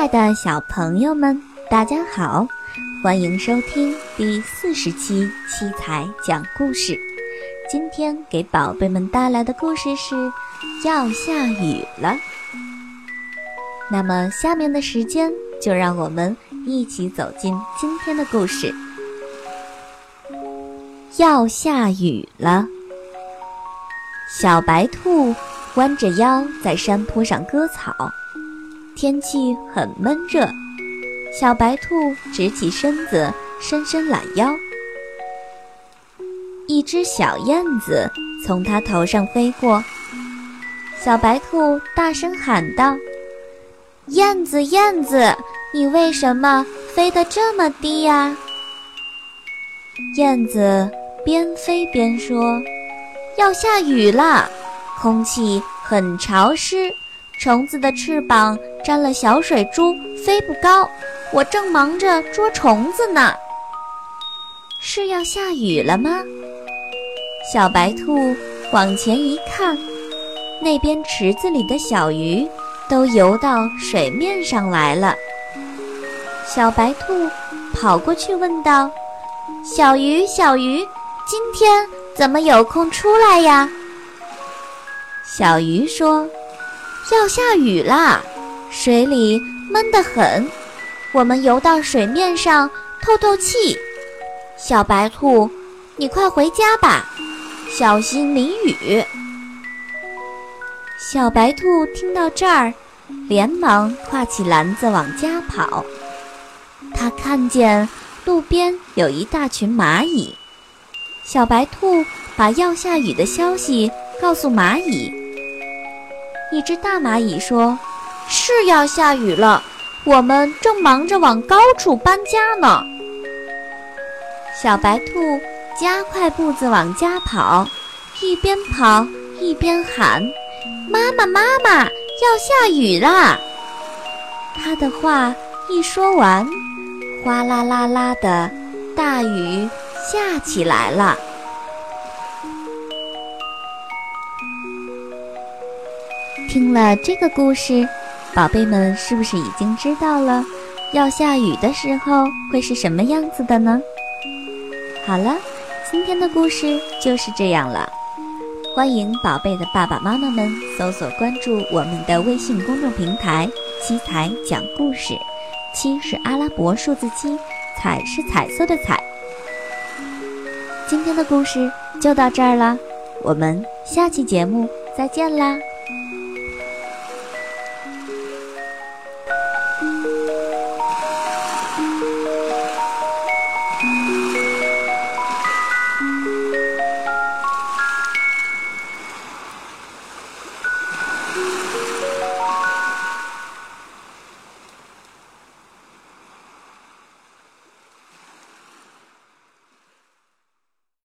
爱的小朋友们，大家好，欢迎收听第四十期七彩讲故事。今天给宝贝们带来的故事是要下雨了。那么下面的时间，就让我们一起走进今天的故事。要下雨了，小白兔弯着腰在山坡上割草。天气很闷热，小白兔直起身子，伸伸懒腰。一只小燕子从它头上飞过，小白兔大声喊道：“燕子，燕子，你为什么飞得这么低呀？”燕子边飞边说：“要下雨了，空气很潮湿。”虫子的翅膀沾了小水珠，飞不高。我正忙着捉虫子呢。是要下雨了吗？小白兔往前一看，那边池子里的小鱼都游到水面上来了。小白兔跑过去问道：“小鱼，小鱼，今天怎么有空出来呀？”小鱼说。要下雨啦，水里闷得很，我们游到水面上透透气。小白兔，你快回家吧，小心淋雨。小白兔听到这儿，连忙挎起篮子往家跑。他看见路边有一大群蚂蚁，小白兔把要下雨的消息告诉蚂蚁。一只大蚂蚁说：“是要下雨了，我们正忙着往高处搬家呢。”小白兔加快步子往家跑，一边跑一边喊：“妈妈，妈妈，要下雨啦！”他的话一说完，哗啦啦啦的大雨下起来了。听了这个故事，宝贝们是不是已经知道了要下雨的时候会是什么样子的呢？好了，今天的故事就是这样了。欢迎宝贝的爸爸妈妈们搜索关注我们的微信公众平台“七彩讲故事”，七是阿拉伯数字七，彩是彩色的彩。今天的故事就到这儿了，我们下期节目再见啦！